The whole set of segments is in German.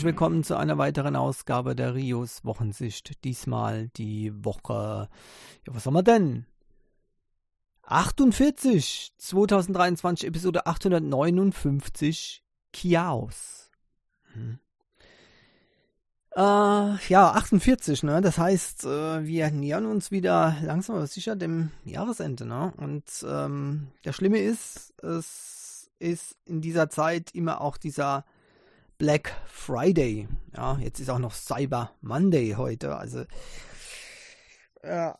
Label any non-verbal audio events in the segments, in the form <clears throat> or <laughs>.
herzlich willkommen zu einer weiteren Ausgabe der Rios Wochensicht. Diesmal die Woche, ja, was haben wir denn? 48, 2023, Episode 859, Chaos. Hm. Äh, ja, 48, ne? Das heißt, äh, wir nähern uns wieder langsam aber sicher dem Jahresende, ne? Und ähm, das Schlimme ist, es ist in dieser Zeit immer auch dieser Black Friday. Ja, jetzt ist auch noch Cyber Monday heute. Also, ja,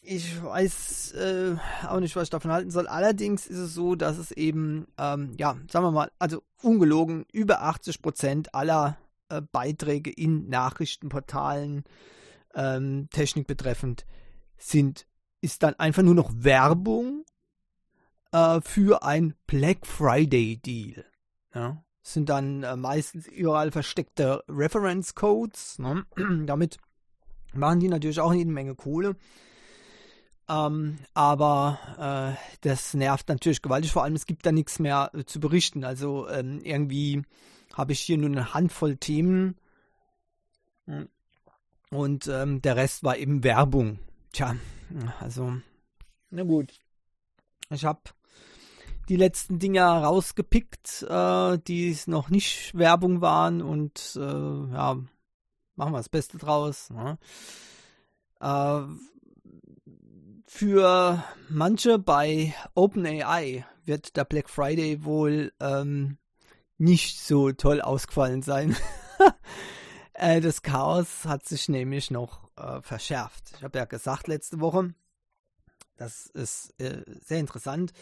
ich weiß äh, auch nicht, was ich davon halten soll. Allerdings ist es so, dass es eben, ähm, ja, sagen wir mal, also ungelogen, über 80 Prozent aller äh, Beiträge in Nachrichtenportalen, ähm, Technik betreffend, sind, ist dann einfach nur noch Werbung äh, für ein Black Friday Deal. Ja? Sind dann äh, meistens überall versteckte Reference Codes. Ne? <clears throat> Damit machen die natürlich auch jede Menge Kohle. Ähm, aber äh, das nervt natürlich gewaltig. Vor allem, es gibt da nichts mehr äh, zu berichten. Also ähm, irgendwie habe ich hier nur eine Handvoll Themen. Und ähm, der Rest war eben Werbung. Tja, also, na gut. Ich habe die letzten Dinger rausgepickt, äh, die noch nicht Werbung waren und äh, ja, machen wir das Beste draus. Ne? Äh, für manche bei OpenAI wird der Black Friday wohl ähm, nicht so toll ausgefallen sein. <laughs> äh, das Chaos hat sich nämlich noch äh, verschärft. Ich habe ja gesagt letzte Woche, das ist äh, sehr interessant.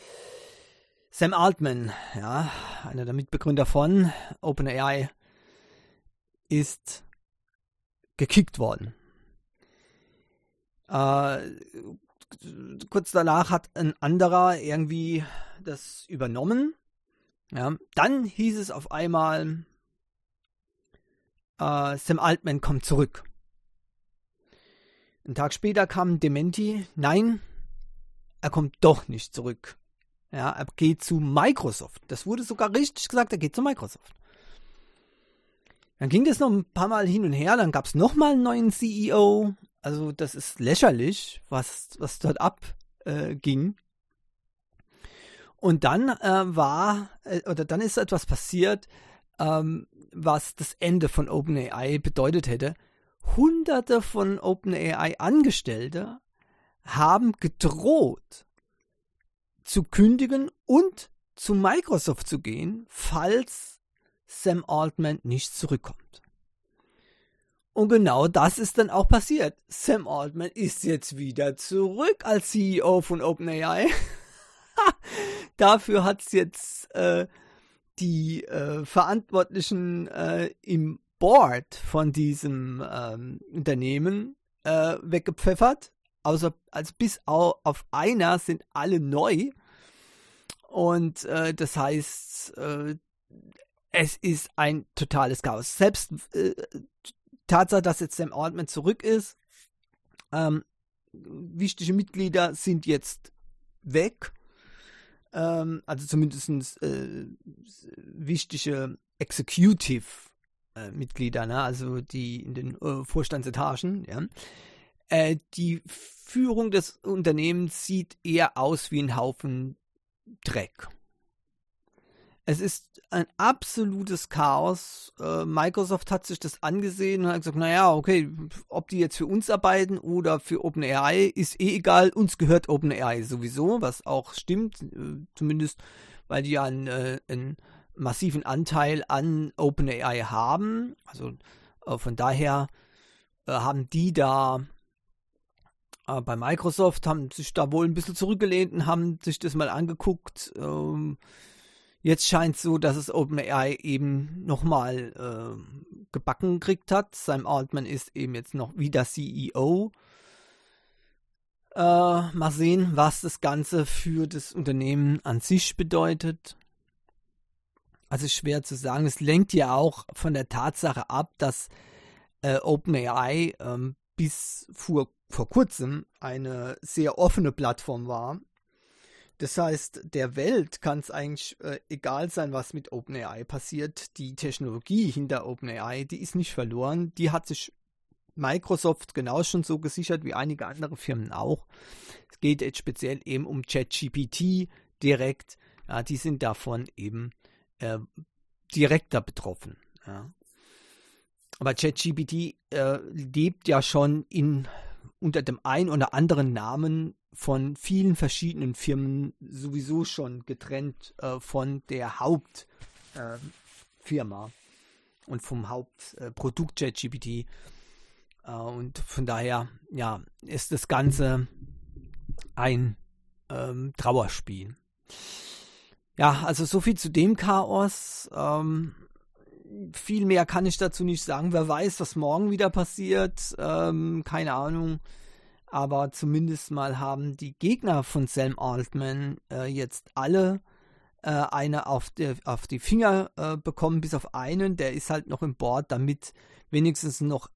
Sam Altman, ja, einer der Mitbegründer von OpenAI, ist gekickt worden. Äh, kurz danach hat ein anderer irgendwie das übernommen ja, dann hieß es auf einmal, äh, Sam Altman kommt zurück. Ein Tag später kam Dementi, nein, er kommt doch nicht zurück. Ja, er geht zu Microsoft. Das wurde sogar richtig gesagt, er geht zu Microsoft. Dann ging das noch ein paar Mal hin und her, dann gab es nochmal einen neuen CEO. Also das ist lächerlich, was, was dort abging. Äh, und dann äh, war, äh, oder dann ist etwas passiert, ähm, was das Ende von OpenAI bedeutet hätte. Hunderte von OpenAI-Angestellte haben gedroht, zu kündigen und zu Microsoft zu gehen, falls Sam Altman nicht zurückkommt. Und genau das ist dann auch passiert. Sam Altman ist jetzt wieder zurück als CEO von OpenAI. <laughs> Dafür hat es jetzt äh, die äh, Verantwortlichen äh, im Board von diesem ähm, Unternehmen äh, weggepfeffert. Außer, also bis auf, einer sind alle neu. Und äh, das heißt, äh, es ist ein totales Chaos. Selbst äh, Tatsache, dass jetzt Sam Altman zurück ist, ähm, wichtige Mitglieder sind jetzt weg ähm, also zumindest äh, wichtige Executive-Mitglieder, äh, ne? also die in den äh, Vorstandsetagen, ja. Äh, die Führung des Unternehmens sieht eher aus wie ein Haufen Dreck. Es ist ein absolutes Chaos. Äh, Microsoft hat sich das angesehen und hat gesagt, naja, okay, ob die jetzt für uns arbeiten oder für OpenAI, ist eh egal. Uns gehört OpenAI sowieso, was auch stimmt, äh, zumindest weil die ja einen, einen massiven Anteil an OpenAI haben. Also von daher haben die da äh, bei Microsoft, haben sich da wohl ein bisschen zurückgelehnt und haben sich das mal angeguckt. Ähm, Jetzt scheint es so, dass es OpenAI eben nochmal äh, gebacken gekriegt hat. Sam Altman ist eben jetzt noch wieder CEO. Äh, mal sehen, was das Ganze für das Unternehmen an sich bedeutet. Also schwer zu sagen. Es lenkt ja auch von der Tatsache ab, dass äh, OpenAI ähm, bis vor, vor kurzem eine sehr offene Plattform war Das heißt, der Welt kann es eigentlich äh, egal sein, was mit OpenAI passiert. Die Technologie hinter OpenAI, die ist nicht verloren. Die hat sich Microsoft genau schon so gesichert wie einige andere Firmen auch. Es geht jetzt speziell eben um ChatGPT direkt. Ja, die sind davon eben äh, direkter betroffen. Ja. Aber ChatGPT äh, lebt ja schon in, unter dem einen oder anderen Namen von vielen verschiedenen Firmen sowieso schon getrennt äh, von der Hauptfirma äh, und vom Hauptprodukt ChatGPT. Äh, und von daher, ja, ist das Ganze ein ähm, Trauerspiel. Ja, also so viel zu dem Chaos. Ähm, viel mehr kann ich dazu nicht sagen. Wer weiß, was morgen wieder passiert. Ähm, keine Ahnung. Aber zumindest mal haben die Gegner von Sam Altman äh, jetzt alle äh, eine auf, der, auf die Finger äh, bekommen, bis auf einen. Der ist halt noch im Board, damit wenigstens noch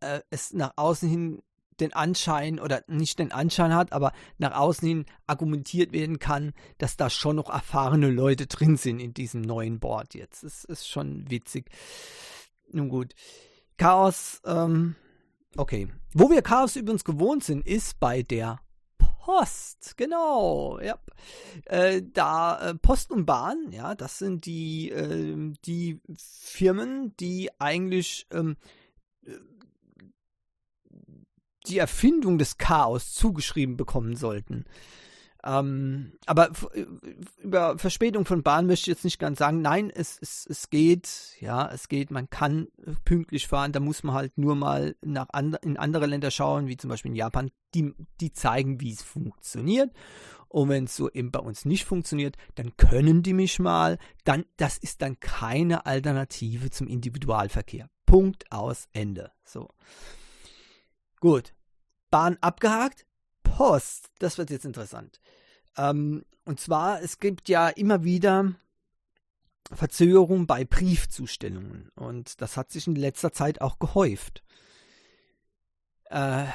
äh, es nach außen hin den Anschein oder nicht den Anschein hat, aber nach außen hin argumentiert werden kann, dass da schon noch erfahrene Leute drin sind in diesem neuen Board jetzt. Das ist schon witzig. Nun gut. Chaos, ähm, okay. Wo wir Chaos übrigens gewohnt sind, ist bei der Post, genau, ja. Äh, da äh, Post und Bahn, ja, das sind die, äh, die Firmen, die eigentlich ähm, die Erfindung des Chaos zugeschrieben bekommen sollten. Ähm, aber äh, über Verspätung von Bahn möchte ich jetzt nicht ganz sagen. Nein, es, es, es geht, ja, es geht, man kann pünktlich fahren, da muss man halt nur mal nach and in andere Länder schauen, wie zum Beispiel in Japan, die, die zeigen, wie es funktioniert. Und wenn es so eben bei uns nicht funktioniert, dann können die mich mal, dann, das ist dann keine Alternative zum Individualverkehr. Punkt aus Ende. So. Gut. Bahn abgehakt. Post. Das wird jetzt interessant. Ähm, und zwar, es gibt ja immer wieder Verzögerungen bei Briefzustellungen. Und das hat sich in letzter Zeit auch gehäuft. Äh,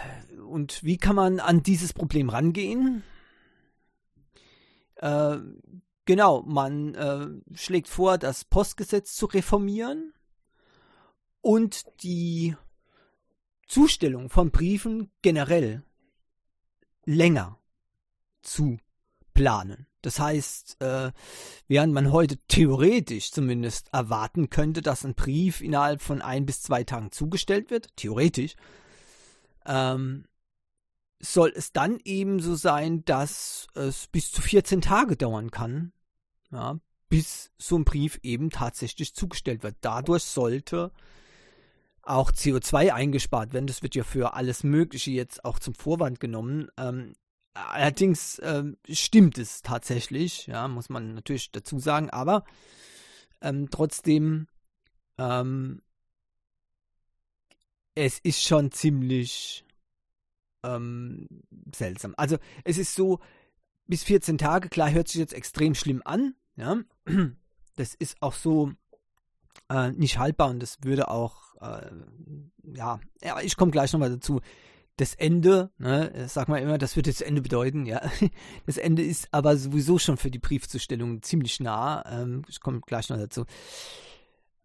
und wie kann man an dieses Problem rangehen? Äh, genau, man äh, schlägt vor, das Postgesetz zu reformieren und die Zustellung von Briefen generell länger zu planen. Das heißt, äh, während man heute theoretisch zumindest erwarten könnte, dass ein Brief innerhalb von ein bis zwei Tagen zugestellt wird, theoretisch, ähm, soll es dann eben so sein, dass es bis zu 14 Tage dauern kann, ja, bis so ein Brief eben tatsächlich zugestellt wird. Dadurch sollte auch CO2 eingespart werden. Das wird ja für alles Mögliche jetzt auch zum Vorwand genommen. Ähm, allerdings ähm, stimmt es tatsächlich, ja, muss man natürlich dazu sagen, aber ähm, trotzdem, ähm, es ist schon ziemlich ähm, seltsam. Also es ist so, bis 14 Tage, klar, hört sich jetzt extrem schlimm an, ja. Das ist auch so äh, nicht haltbar und das würde auch, äh, ja, ja, ich komme gleich nochmal dazu. Das Ende, ne, sag mal immer, das wird das Ende bedeuten, ja. <laughs> Das Ende ist aber sowieso schon für die Briefzustellung ziemlich nah. Ähm, ich komme gleich noch dazu.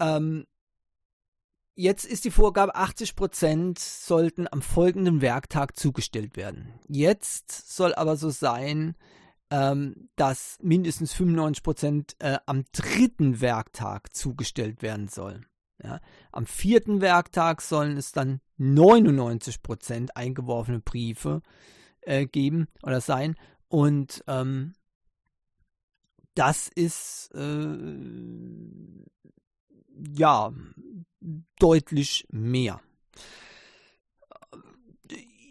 Ähm, Jetzt ist die Vorgabe, 80% sollten am folgenden Werktag zugestellt werden. Jetzt soll aber so sein, ähm, dass mindestens 95 Prozent äh, am dritten Werktag zugestellt werden sollen. Ja. Am vierten Werktag sollen es dann 99 Prozent eingeworfene Briefe äh, geben oder sein. Und ähm, das ist äh, ja deutlich mehr.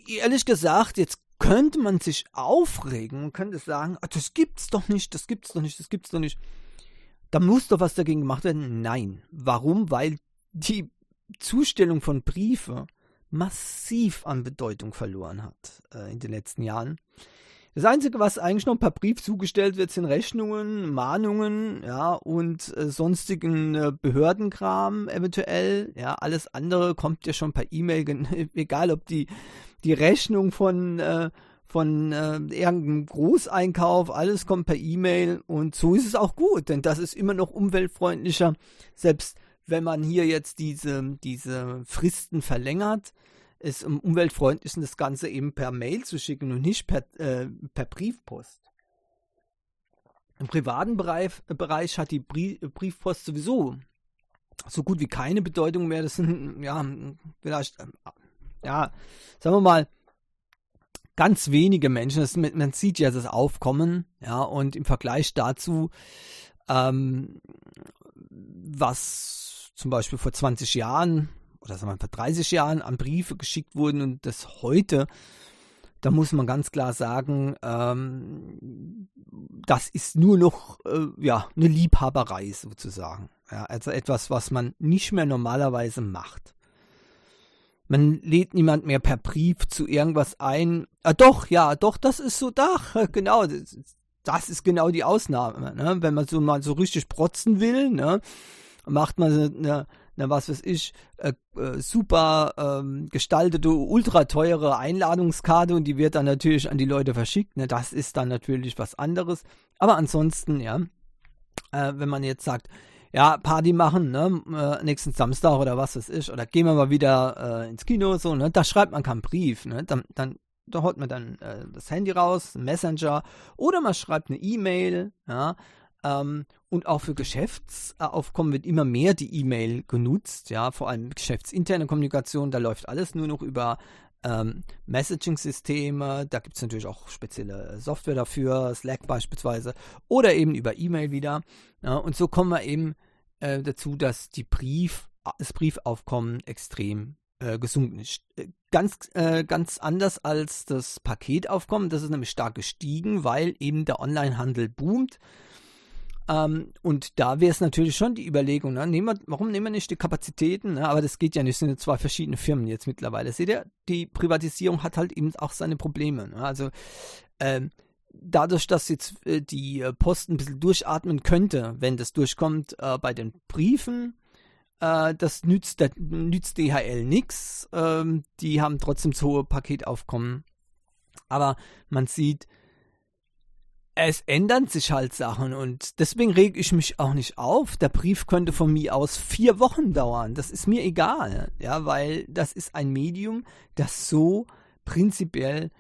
Ehrlich gesagt, jetzt könnte man sich aufregen und könnte sagen, ah, das gibt's doch nicht, das gibt's doch nicht, das gibt's doch nicht. Da muss doch was dagegen gemacht werden. Nein. Warum? Weil die Zustellung von Briefe massiv an Bedeutung verloren hat äh, in den letzten Jahren. Das Einzige, was eigentlich noch per Brief zugestellt wird, sind Rechnungen, Mahnungen, ja, und äh, sonstigen äh, Behördenkram eventuell. Ja, alles andere kommt ja schon per E-Mail, <laughs> egal ob die die Rechnung von, äh, von äh, irgendeinem Großeinkauf, alles kommt per E-Mail und so ist es auch gut, denn das ist immer noch umweltfreundlicher, selbst wenn man hier jetzt diese, diese Fristen verlängert, ist am umweltfreundlichsten das Ganze eben per Mail zu schicken und nicht per, äh, per Briefpost. Im privaten Bereich, Bereich hat die Briefpost sowieso so gut wie keine Bedeutung mehr. Das sind, ja, vielleicht, äh, ja, sagen wir mal, ganz wenige Menschen. Das, man sieht ja das Aufkommen, ja, und im Vergleich dazu, ähm, was zum Beispiel vor 20 Jahren oder sagen wir vor 30 Jahren an Briefe geschickt wurden und das heute da muss man ganz klar sagen, ähm, das ist nur noch äh, ja, eine Liebhaberei sozusagen. Ja, also etwas, was man nicht mehr normalerweise macht. Man lädt niemand mehr per Brief zu irgendwas ein. Ah, doch, ja, doch, das ist so, da, <laughs> genau, das, das ist genau die Ausnahme. Ne? Wenn man so mal so richtig protzen will, ne? macht man eine, na was weiß ich, äh, äh, super ähm, gestaltete, ultra teure Einladungskarte und die wird dann natürlich an die Leute verschickt. Ne? Das ist dann natürlich was anderes. Aber ansonsten, ja, äh, wenn man jetzt sagt, ja, Party machen, ne, äh, nächsten Samstag oder was weiß ich, oder gehen wir mal wieder äh, ins Kino, so, ne, da schreibt man keinen Brief, ne, dann, dann da holt man dann äh, das Handy raus, Messenger, oder man schreibt eine E-Mail, ja, ähm, und auch für Geschäftsaufkommen wird immer mehr die E-Mail genutzt, ja, vor allem geschäftsinterne Kommunikation, da läuft alles nur noch über ähm, Messaging-Systeme, da gibt es natürlich auch spezielle Software dafür, Slack beispielsweise, oder eben über E-Mail wieder. Ja, und so kommen wir eben äh, dazu, dass die Brief, das Briefaufkommen extrem äh, gesunken ist. Äh, ganz, äh, ganz anders als das Paketaufkommen, das ist nämlich stark gestiegen, weil eben der Onlinehandel boomt. Ähm, und da wäre es natürlich schon die Überlegung, ne? nehmen wir, warum nehmen wir nicht die Kapazitäten? Ne? Aber das geht ja nicht, es sind ja zwei verschiedene Firmen jetzt mittlerweile. Seht ihr, die Privatisierung hat halt eben auch seine Probleme. Ne? Also ähm, dadurch, dass jetzt äh, die äh, Post ein bisschen durchatmen könnte, wenn das durchkommt äh, bei den Briefen, äh, das nützt, das nützt DHL nichts. Ähm, die haben trotzdem zu hohe Paketaufkommen. Aber man sieht, es ändern sich halt Sachen und deswegen reg ich mich auch nicht auf. Der Brief könnte von mir aus vier Wochen dauern. Das ist mir egal, ja, weil das ist ein Medium, das so prinzipiell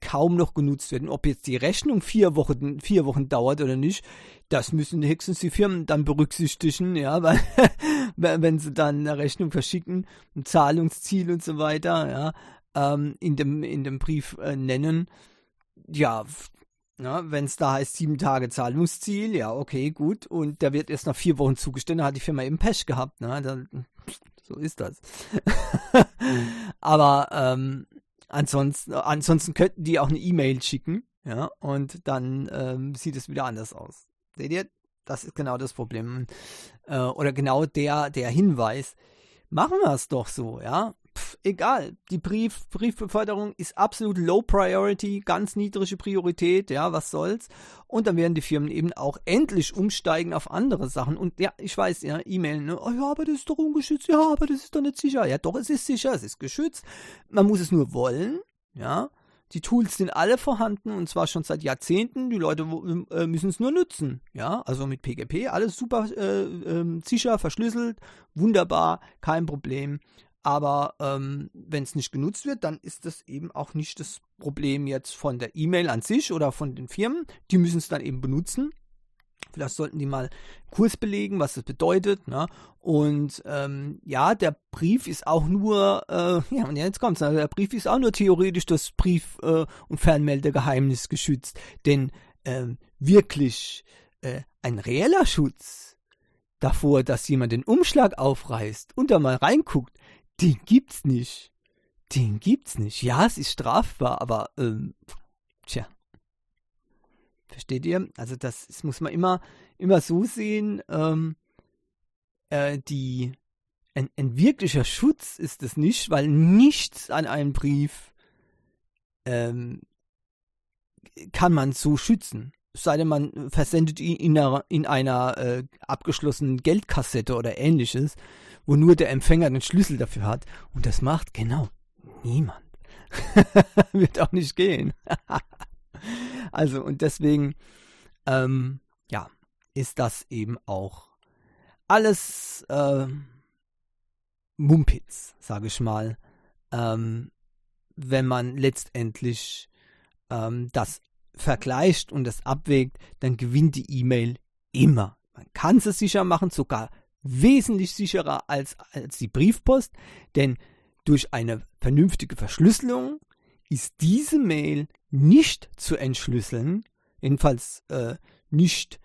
kaum noch genutzt wird. Und ob jetzt die Rechnung vier Wochen, vier Wochen dauert oder nicht, das müssen höchstens die Firmen dann berücksichtigen, ja, <laughs> weil wenn sie dann eine Rechnung verschicken, ein Zahlungsziel und so weiter, ja, ähm, in dem in dem Brief äh, nennen, ja, wenn es da heißt, sieben Tage Zahlungsziel, ja, okay, gut. Und der wird erst nach vier Wochen zugestellt, da hat die Firma eben Pech gehabt. Ne? Dann, <laughs> so ist das. <laughs> Aber ähm, ansonsten, ansonsten könnten die auch eine E-Mail schicken, ja, und dann ähm, sieht es wieder anders aus. Seht ihr? Das ist genau das Problem. Äh, oder genau der, der Hinweis. Machen wir es doch so, ja pff, egal. Die Brief, Briefbeförderung ist absolut low priority, ganz niedrige Priorität, ja, was soll's. Und dann werden die Firmen eben auch endlich umsteigen auf andere Sachen. Und ja, ich weiß, ja, E-Mail, ne, oh ja, aber das ist doch ungeschützt, ja, aber das ist doch nicht sicher. Ja, doch, es ist sicher, es ist geschützt. Man muss es nur wollen, ja. Die Tools sind alle vorhanden und zwar schon seit Jahrzehnten. Die Leute äh, müssen es nur nutzen. Ja, also mit PGP alles super äh, äh, sicher, verschlüsselt, wunderbar, kein Problem. Aber ähm, wenn es nicht genutzt wird, dann ist das eben auch nicht das Problem jetzt von der E-Mail an sich oder von den Firmen. Die müssen es dann eben benutzen. Vielleicht sollten die mal Kurs belegen, was das bedeutet. Ne? Und ähm, ja, der Brief ist auch nur, äh, <laughs> ja, jetzt kommt's, also der Brief ist auch nur theoretisch das Brief- äh, und Fernmeldegeheimnis geschützt. Denn ähm, wirklich äh, ein reeller Schutz davor, dass jemand den Umschlag aufreißt und da mal reinguckt, den gibt's nicht. Den gibt's nicht. Ja, es ist strafbar, aber ähm, tja. Versteht ihr? Also das, das muss man immer, immer so sehen. Ähm, äh, die ein, ein wirklicher Schutz ist es nicht, weil nichts an einem Brief ähm, kann man so schützen. Sei denn, man versendet ihn in einer, in einer äh, abgeschlossenen Geldkassette oder ähnliches wo nur der Empfänger den Schlüssel dafür hat. Und das macht genau niemand. <laughs> Wird auch nicht gehen. <laughs> also, und deswegen, ähm, ja, ist das eben auch alles äh, Mumpitz, sage ich mal, ähm, wenn man letztendlich ähm, das vergleicht und das abwägt, dann gewinnt die E-Mail immer. Man kann es sicher machen, sogar wesentlich sicherer als, als die Briefpost, denn durch eine vernünftige Verschlüsselung ist diese Mail nicht zu entschlüsseln, jedenfalls äh, nicht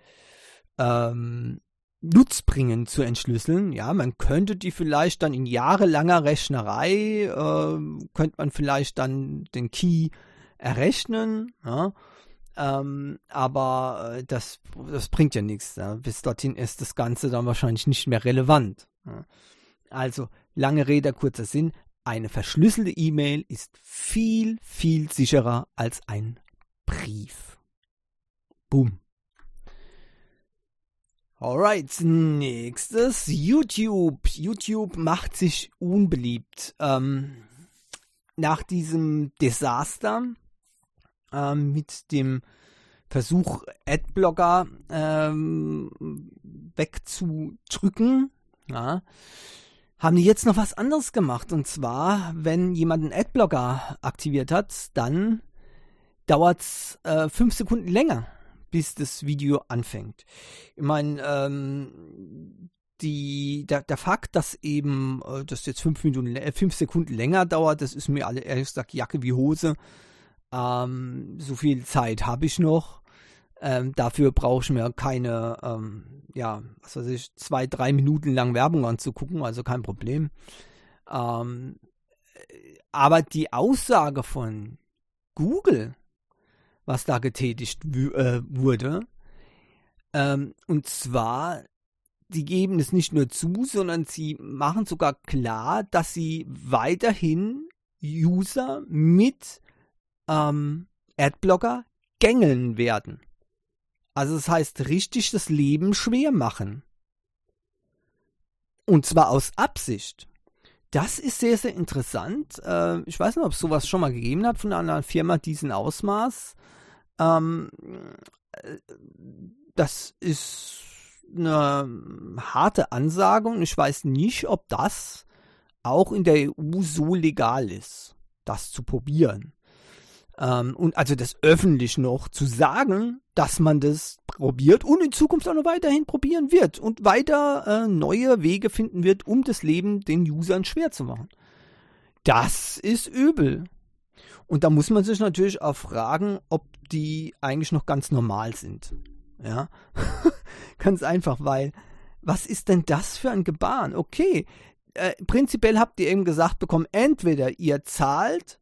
ähm, nutzbringend zu entschlüsseln. Ja, man könnte die vielleicht dann in jahrelanger Rechnerei, äh, könnte man vielleicht dann den Key errechnen. Ja? Ähm, aber äh, das, das bringt ja nichts. Ja? Bis dorthin ist das Ganze dann wahrscheinlich nicht mehr relevant. Ja? Also, lange Rede, kurzer Sinn. Eine verschlüsselte E-Mail ist viel, viel sicherer als ein Brief. Boom. Alright, nächstes YouTube. YouTube macht sich unbeliebt. Ähm, nach diesem Desaster ähm, mit dem Versuch, Adblocker ähm, wegzudrücken, ja, haben die jetzt noch was anderes gemacht. Und zwar, wenn jemand einen Adblocker aktiviert hat, dann dauert es äh, fünf Sekunden länger bis das Video anfängt. Ich meine, ähm, der, der Fakt, dass eben äh, das jetzt fünf, Minuten, äh, fünf Sekunden länger dauert, das ist mir alle ehrlich gesagt Jacke wie Hose. Ähm, so viel Zeit habe ich noch. Ähm, dafür brauche ich mir keine, ähm, ja, was weiß ich, zwei, drei Minuten lang Werbung anzugucken, also kein Problem. Ähm, aber die Aussage von Google, was da getätigt äh, wurde. Ähm, und zwar, die geben es nicht nur zu, sondern sie machen sogar klar, dass sie weiterhin User mit ähm, Adblocker gängeln werden. Also das heißt richtig das Leben schwer machen. Und zwar aus Absicht. Das ist sehr, sehr interessant. Äh, ich weiß nicht, ob es sowas schon mal gegeben hat von einer Firma diesen Ausmaß. Ähm, das ist eine harte Ansage und ich weiß nicht, ob das auch in der EU so legal ist, das zu probieren. Ähm, und also das öffentlich noch zu sagen, dass man das probiert und in Zukunft auch noch weiterhin probieren wird und weiter äh, neue Wege finden wird, um das Leben den Usern schwer zu machen. Das ist übel. Und da muss man sich natürlich auch fragen, ob die eigentlich noch ganz normal sind. Ja, <laughs> ganz einfach, weil was ist denn das für ein Gebaren? Okay, äh, prinzipiell habt ihr eben gesagt bekommen, entweder ihr zahlt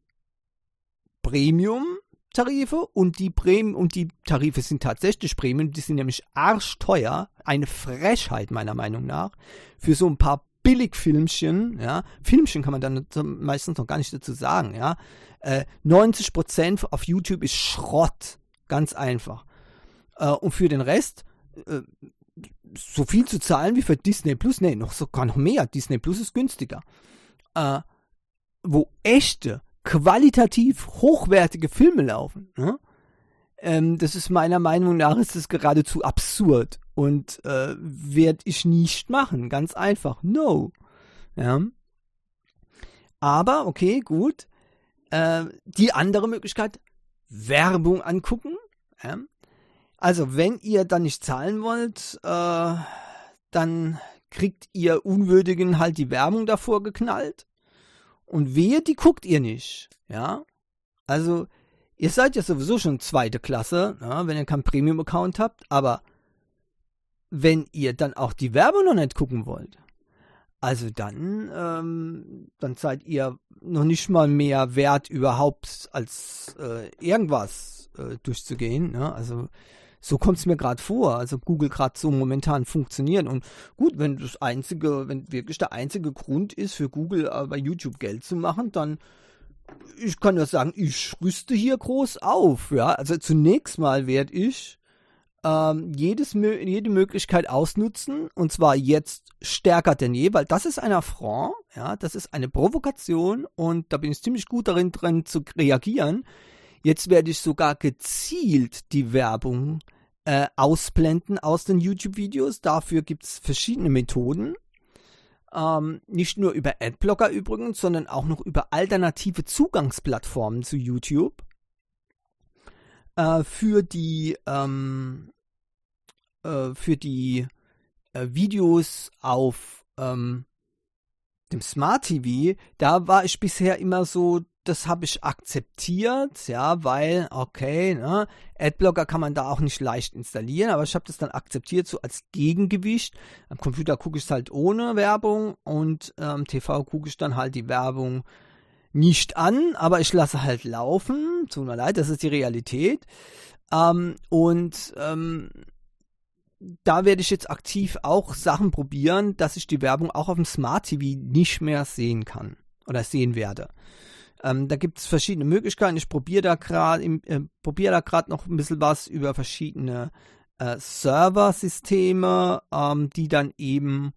Premium-Tarife und die Premium und die Tarife sind tatsächlich Premium, die sind nämlich arschteuer, eine Frechheit meiner Meinung nach, für so ein paar Billigfilmchen, ja, Filmchen kann man dann meistens noch gar nicht dazu sagen, ja, äh, 90% auf YouTube ist Schrott. Ganz einfach. Äh, und für den Rest, äh, so viel zu zahlen wie für Disney Plus, nee, noch sogar noch mehr. Disney Plus ist günstiger. Äh, wo echte, qualitativ hochwertige Filme laufen. Ne? Ähm, das ist meiner Meinung nach ist das geradezu absurd und äh, werde ich nicht machen. Ganz einfach. No. Ja. Aber, okay, gut. Äh, die andere Möglichkeit, Werbung angucken. Ja? Also, wenn ihr dann nicht zahlen wollt, äh, dann kriegt ihr Unwürdigen halt die Werbung davor geknallt. Und wehe, die guckt ihr nicht. Ja? Also, ihr seid ja sowieso schon zweite Klasse, ja, wenn ihr keinen Premium-Account habt, aber wenn ihr dann auch die Werbung noch nicht gucken wollt, also dann, ähm, dann seid ihr noch nicht mal mehr wert überhaupt als äh, irgendwas äh, durchzugehen. Ne? Also so kommt es mir gerade vor. Also Google gerade so momentan funktioniert. Und gut, wenn das einzige, wenn wirklich der einzige Grund ist für Google äh, bei YouTube Geld zu machen, dann ich kann nur sagen, ich rüste hier groß auf. Ja, also zunächst mal werde ich ähm, jedes, jede Möglichkeit ausnutzen und zwar jetzt stärker denn je, weil das ist ein Affront, ja, das ist eine Provokation und da bin ich ziemlich gut darin drin zu reagieren. Jetzt werde ich sogar gezielt die Werbung äh, ausblenden aus den YouTube-Videos. Dafür gibt es verschiedene Methoden. Ähm, nicht nur über Adblocker übrigens, sondern auch noch über alternative Zugangsplattformen zu YouTube äh, für die ähm, äh, für die äh, Videos auf ähm, dem Smart TV, da war ich bisher immer so, das habe ich akzeptiert, ja, weil, okay, ne, Adblocker kann man da auch nicht leicht installieren, aber ich habe das dann akzeptiert, so als Gegengewicht. Am Computer gucke ich es halt ohne Werbung und am ähm, TV gucke ich dann halt die Werbung nicht an, aber ich lasse halt laufen. Tut mir leid, das ist die Realität. Ähm, und ähm, da werde ich jetzt aktiv auch Sachen probieren, dass ich die Werbung auch auf dem Smart TV nicht mehr sehen kann oder sehen werde. Ähm, da gibt es verschiedene Möglichkeiten. Ich probiere da gerade äh, probiere da gerade noch ein bisschen was über verschiedene äh, Serversysteme, ähm, die dann eben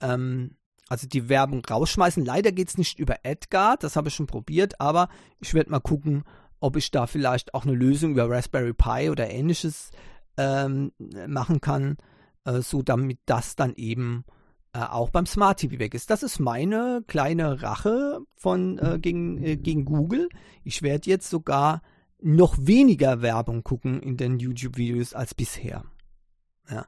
ähm, also die Werbung rausschmeißen. Leider geht es nicht über Edgar, das habe ich schon probiert, aber ich werde mal gucken, ob ich da vielleicht auch eine Lösung über Raspberry Pi oder ähnliches ähm, machen kann, äh, so damit das dann eben äh, auch beim Smart TV weg ist. Das ist meine kleine Rache von äh, gegen, äh, gegen Google. Ich werde jetzt sogar noch weniger Werbung gucken in den YouTube-Videos als bisher. Ja.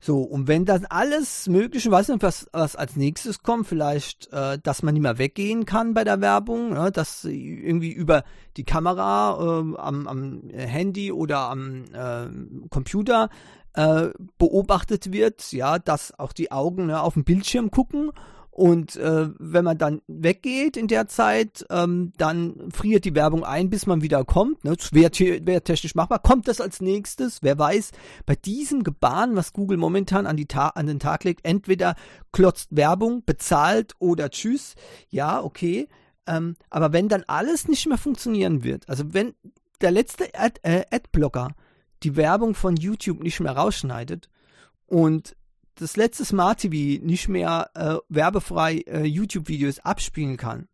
So, und wenn dann alles Mögliche, weiß nicht, was, was als nächstes kommt, vielleicht, äh, dass man nicht mehr weggehen kann bei der Werbung, ne, dass irgendwie über die Kamera äh, am, am Handy oder am äh, Computer äh, beobachtet wird, ja, dass auch die Augen ne, auf den Bildschirm gucken und äh, wenn man dann weggeht in der Zeit, ähm, dann friert die Werbung ein, bis man wieder kommt. Ne? Wäre wär technisch machbar. Kommt das als nächstes? Wer weiß, bei diesem Gebaren, was Google momentan an, an den Tag legt, entweder klotzt Werbung, bezahlt oder tschüss. Ja, okay. Ähm, aber wenn dann alles nicht mehr funktionieren wird, also wenn der letzte Ad, äh, Adblocker die Werbung von YouTube nicht mehr rausschneidet und das letzte Smart TV nicht mehr äh, werbefrei äh, YouTube-Videos abspielen kann,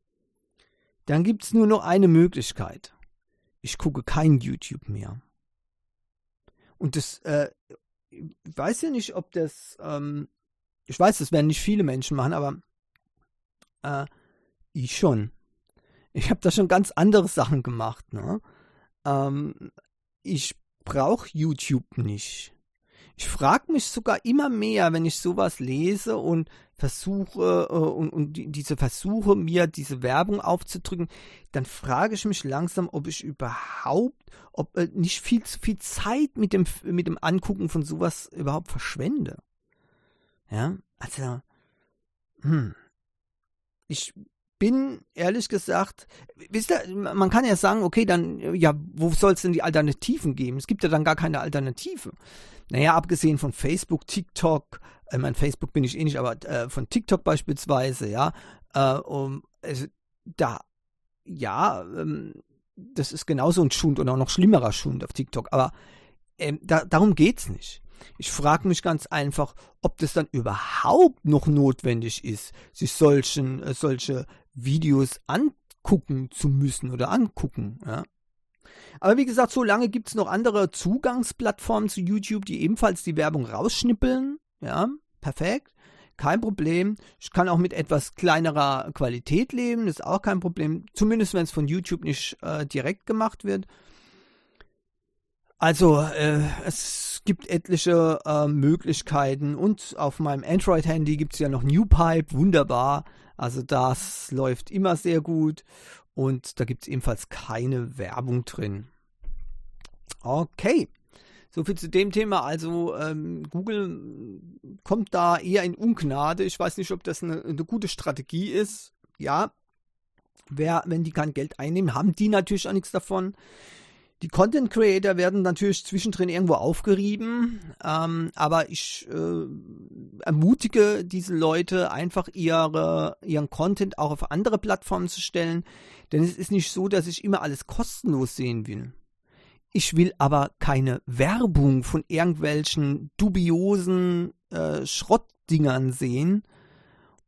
dann gibt es nur noch eine Möglichkeit. Ich gucke kein YouTube mehr. Und das, äh, ich weiß ja nicht, ob das, ähm, ich weiß, das werden nicht viele Menschen machen, aber äh, ich schon. Ich habe da schon ganz andere Sachen gemacht. Ne? Ähm, ich brauche YouTube nicht. Ich frage mich sogar immer mehr, wenn ich sowas lese und versuche äh, und, und diese Versuche, mir diese Werbung aufzudrücken, dann frage ich mich langsam, ob ich überhaupt, ob äh, nicht viel zu viel Zeit mit dem, mit dem Angucken von sowas überhaupt verschwende. Ja, also, hm. Ich bin ehrlich gesagt, wisst ihr, man kann ja sagen, okay, dann, ja, wo soll es denn die Alternativen geben? Es gibt ja dann gar keine Alternative. Naja, abgesehen von Facebook, TikTok, äh, mein Facebook bin ich eh nicht, aber äh, von TikTok beispielsweise, ja, äh, um, also, da, ja, ähm, das ist genauso ein Schund und auch noch schlimmerer Schund auf TikTok, aber ähm, da, darum geht's nicht. Ich frage mich ganz einfach, ob das dann überhaupt noch notwendig ist, sich solchen, äh, solche Videos angucken zu müssen oder angucken. Ja? Aber wie gesagt, so lange gibt es noch andere Zugangsplattformen zu YouTube, die ebenfalls die Werbung rausschnippeln. Ja, perfekt. Kein Problem. Ich kann auch mit etwas kleinerer Qualität leben, das ist auch kein Problem. Zumindest wenn es von YouTube nicht äh, direkt gemacht wird. Also, äh, es gibt etliche äh, Möglichkeiten und auf meinem Android-Handy gibt es ja noch NewPipe, wunderbar. Also das läuft immer sehr gut und da gibt es ebenfalls keine Werbung drin. Okay. So viel zu dem Thema. Also ähm, Google kommt da eher in Ungnade. Ich weiß nicht, ob das eine, eine gute Strategie ist. Ja, wer, wenn die kein Geld einnehmen, haben die natürlich auch nichts davon. Die Content Creator werden natürlich zwischendrin irgendwo aufgerieben, ähm, aber ich äh, ermutige diese Leute einfach ihre, ihren Content auch auf andere Plattformen zu stellen, denn es ist nicht so, dass ich immer alles kostenlos sehen will. ich will aber keine Werbung von irgendwelchen dubiosen äh, Schrottdingern sehen.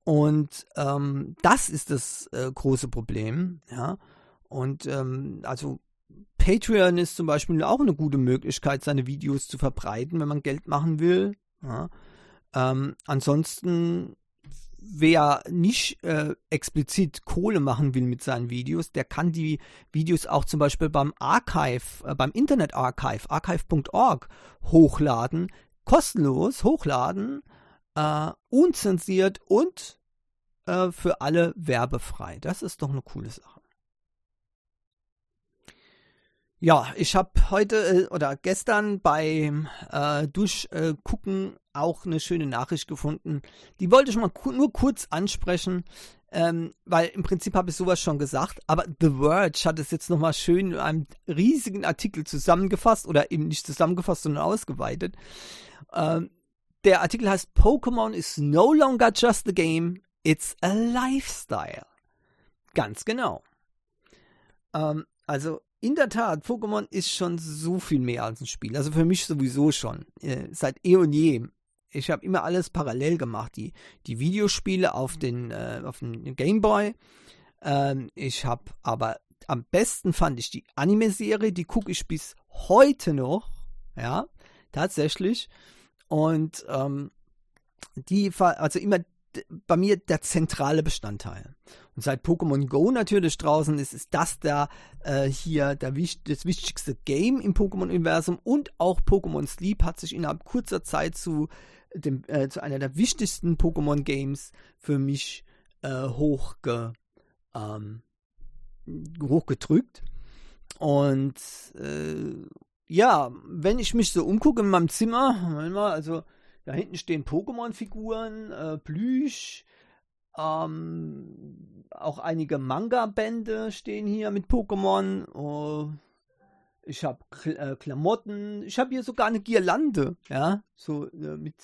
Und ähm, das ist das äh, große Problem, ja. Und ähm, also Patreon ist zum Beispiel auch eine gute Möglichkeit, seine Videos zu verbreiten, wenn man Geld machen will. Ja. Ähm, ansonsten wer nicht äh, explizit Kohle machen will mit seinen Videos, der kann die Videos auch zum Beispiel beim Archive, äh, beim Internet Archive, archive.org hochladen, kostenlos hochladen, äh, unzensiert und äh, für alle werbefrei. Das ist doch eine coole Sache. Ja, ich habe heute äh, oder gestern beim äh, Durchgucken auch eine schöne Nachricht gefunden. Die wollte ich mal ku nur kurz ansprechen, ähm, weil im Prinzip habe ich sowas schon gesagt, aber The Verge hat es jetzt nochmal schön in einem riesigen Artikel zusammengefasst oder eben nicht zusammengefasst, sondern ausgeweitet. Ähm, der Artikel heißt Pokémon is no longer just a game, it's a lifestyle. Ganz genau. Ähm, also in der Tat, Pokémon ist schon so viel mehr als ein Spiel. Also für mich sowieso schon. Äh, seit eh und je. Ich habe immer alles parallel gemacht. Die, die Videospiele auf den, äh, auf den Gameboy. Ähm, ich habe aber am besten fand ich die Anime-Serie. Die gucke ich bis heute noch. Ja, tatsächlich. Und ähm, die, also immer bei mir der zentrale Bestandteil. Und seit Pokémon Go natürlich draußen ist, ist das da äh, hier der, das wichtigste Game im Pokémon-Universum und auch Pokémon Sleep hat sich innerhalb kurzer Zeit zu, dem, äh, zu einer der wichtigsten Pokémon-Games für mich äh, hochge, ähm, hochgedrückt. Und äh, ja, wenn ich mich so umgucke in meinem Zimmer, also da hinten stehen Pokémon-Figuren, äh, Plüsch, ähm, auch einige Manga-Bände stehen hier mit Pokémon. Oh, ich habe Kl äh, Klamotten. Ich habe hier sogar eine Girlande, ja, so äh, mit,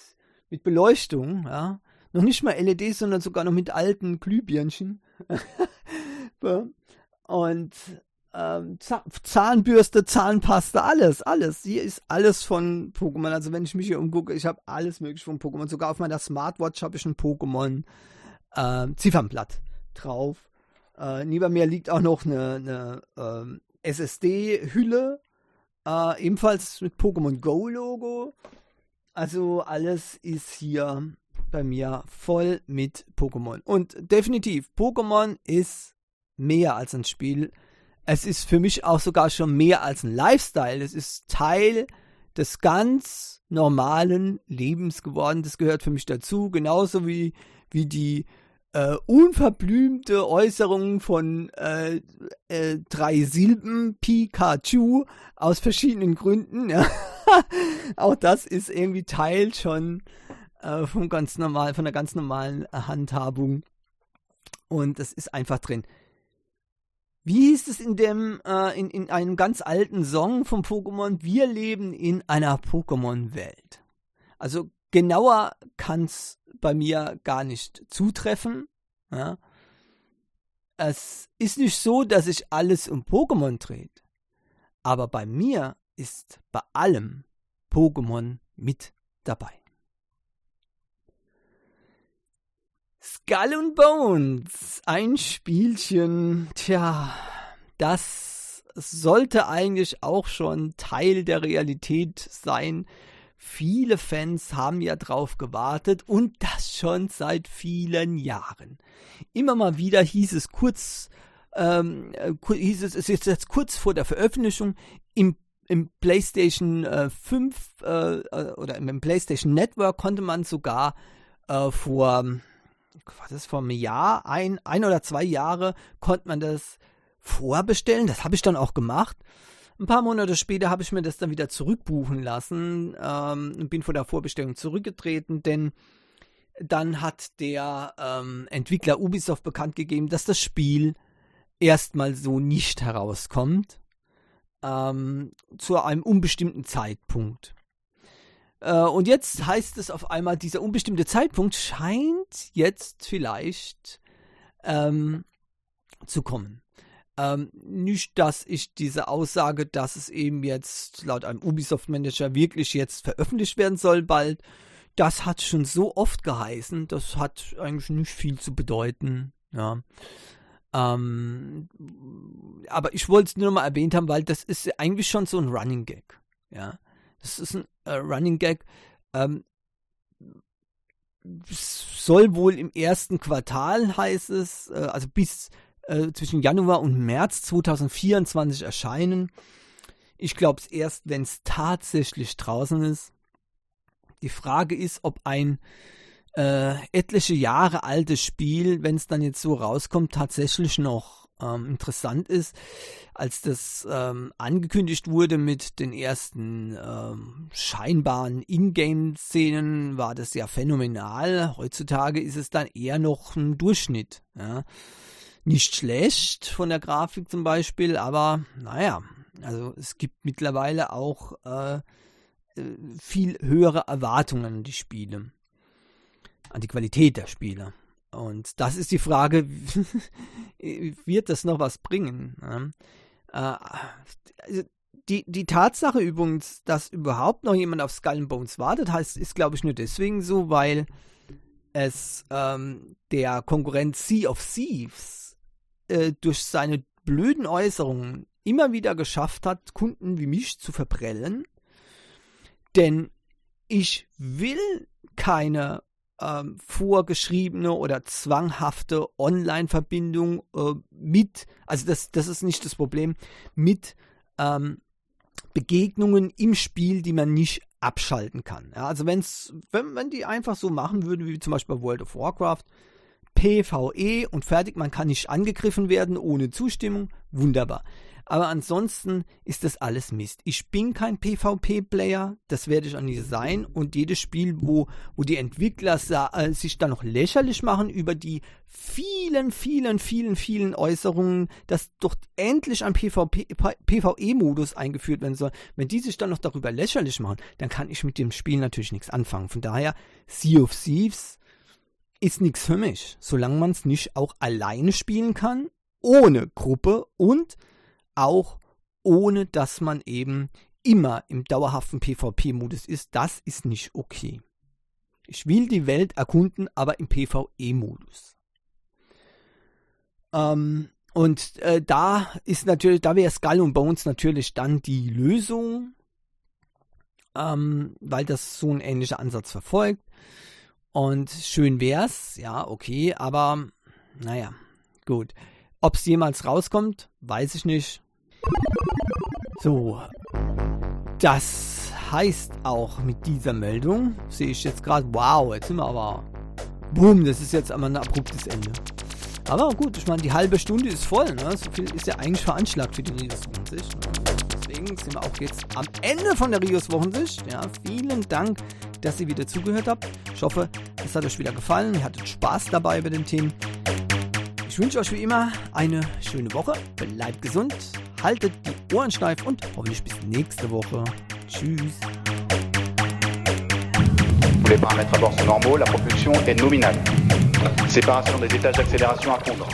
mit Beleuchtung, ja. Noch nicht mal LEDs, sondern sogar noch mit alten Glühbirnchen. <laughs> Und ähm, Zahnbürste, Zahnpasta, alles, alles. Hier ist alles von Pokémon. Also wenn ich mich hier umgucke, ich habe alles mögliche von Pokémon. Sogar auf meiner Smartwatch habe ich ein Pokémon äh, Ziffernblatt drauf. Äh, neben mir liegt auch noch eine, eine äh, SSD-Hülle, äh, ebenfalls mit Pokémon Go-Logo. Also alles ist hier bei mir voll mit Pokémon. Und definitiv, Pokémon ist mehr als ein Spiel. Es ist für mich auch sogar schon mehr als ein Lifestyle. Es ist Teil des ganz normalen Lebens geworden. Das gehört für mich dazu. Genauso wie, wie die äh, unverblümte Äußerung von äh, äh, drei Silben Pikachu aus verschiedenen Gründen. Ja. <laughs> Auch das ist irgendwie Teil schon äh, vom ganz normal, von der ganz normalen Handhabung. Und das ist einfach drin. Wie hieß es in dem, äh, in, in einem ganz alten Song vom Pokémon? Wir leben in einer Pokémon-Welt. Also genauer kann es bei mir gar nicht zutreffen. Ja. Es ist nicht so, dass sich alles um Pokémon dreht. Aber bei mir ist bei allem Pokémon mit dabei. Skull and Bones, ein Spielchen, tja, das sollte eigentlich auch schon Teil der Realität sein. Viele Fans haben ja drauf gewartet und das schon seit vielen Jahren. Immer mal wieder hieß es kurz, ähm, äh, hieß es, es ist jetzt kurz vor der Veröffentlichung im im PlayStation äh, 5 äh, äh, oder im, PlayStation Network konnte man sogar äh, vor was ist vor einem Jahr, ein, ein oder zwei Jahre konnte man das vorbestellen. Das habe ich dann auch gemacht. Ein paar Monate später habe ich mir das dann wieder zurückbuchen lassen ähm, und bin vor der Vorbestellung zurückgetreten, denn dann hat der ähm, Entwickler Ubisoft bekannt gegeben, dass das Spiel erstmal so nicht herauskommt ähm, zu einem unbestimmten Zeitpunkt. Äh, und jetzt heißt es auf einmal, dieser unbestimmte Zeitpunkt scheint jetzt vielleicht ähm, zu kommen. Ähm, nicht, dass ich diese Aussage, dass es eben jetzt laut einem Ubisoft-Manager wirklich jetzt veröffentlicht werden soll bald, das hat schon so oft geheißen, das hat eigentlich nicht viel zu bedeuten. Ja. Ähm, aber ich wollte es nur mal erwähnt haben, weil das ist eigentlich schon so ein Running Gag. Ja. Das ist ein äh, Running Gag. Ähm, soll wohl im ersten Quartal, heißt es, äh, also bis äh, zwischen Januar und März 2024 erscheinen. Ich glaube es erst, wenn es tatsächlich draußen ist. Die Frage ist, ob ein äh, etliche Jahre altes Spiel, wenn es dann jetzt so rauskommt, tatsächlich noch ähm, interessant ist. Als das ähm, angekündigt wurde mit den ersten ähm, scheinbaren Ingame-Szenen, war das ja phänomenal. Heutzutage ist es dann eher noch ein Durchschnitt. Ja. Nicht schlecht von der Grafik zum Beispiel, aber naja, also es gibt mittlerweile auch äh, äh, viel höhere Erwartungen an die Spiele, an die Qualität der Spiele. Und das ist die Frage, <laughs> wird das noch was bringen? Ja? Äh, also die, die Tatsache übrigens, dass überhaupt noch jemand auf Skull and Bones wartet, heißt, ist glaube ich nur deswegen so, weil es ähm, der Konkurrent Sea of Thieves äh, durch seine blöden Äußerungen immer wieder geschafft hat, Kunden wie mich zu verprellen denn ich will keine ähm, vorgeschriebene oder zwanghafte Online-Verbindung äh, mit, also das, das ist nicht das Problem, mit ähm, Begegnungen im Spiel, die man nicht abschalten kann. Ja, also wenn's, wenn man die einfach so machen würde, wie zum Beispiel bei World of Warcraft, PvE und fertig, man kann nicht angegriffen werden ohne Zustimmung, wunderbar. Aber ansonsten ist das alles Mist. Ich bin kein PvP-Player, das werde ich auch nie sein. Und jedes Spiel, wo, wo die Entwickler äh, sich dann noch lächerlich machen über die vielen, vielen, vielen, vielen Äußerungen, dass doch endlich ein PvE-Modus eingeführt werden soll. Wenn die sich dann noch darüber lächerlich machen, dann kann ich mit dem Spiel natürlich nichts anfangen. Von daher, Sea of Thieves ist nichts für mich, solange man es nicht auch alleine spielen kann, ohne Gruppe und auch ohne dass man eben immer im dauerhaften PvP-Modus ist. Das ist nicht okay. Ich will die Welt erkunden, aber im PvE-Modus. Ähm, und äh, da ist natürlich, da wäre Skull und Bones natürlich dann die Lösung, ähm, weil das so ein ähnlicher Ansatz verfolgt. Und schön wär's, ja, okay, aber naja, gut. Ob es jemals rauskommt, weiß ich nicht. So, das heißt auch mit dieser Meldung, sehe ich jetzt gerade, wow, jetzt sind wir aber, boom, das ist jetzt aber ein abruptes Ende. Aber gut, ich meine, die halbe Stunde ist voll, ne? So viel ist ja eigentlich veranschlagt für die Rios Wochensicht. Ne? Deswegen sind wir auch jetzt am Ende von der Rios Wochensicht. Ja, vielen Dank, dass ihr wieder zugehört habt. Ich hoffe, es hat euch wieder gefallen. Ihr hattet Spaß dabei bei den Themen. Ich wünsche euch wie immer eine schöne Woche. Bleibt gesund haltet die Ohren steif und hoffentlich bis nächste Woche. Tschüss. Les paramètres à bord sont normaux, la propulsion est nominale. Séparation des étages d'accélération à fondre.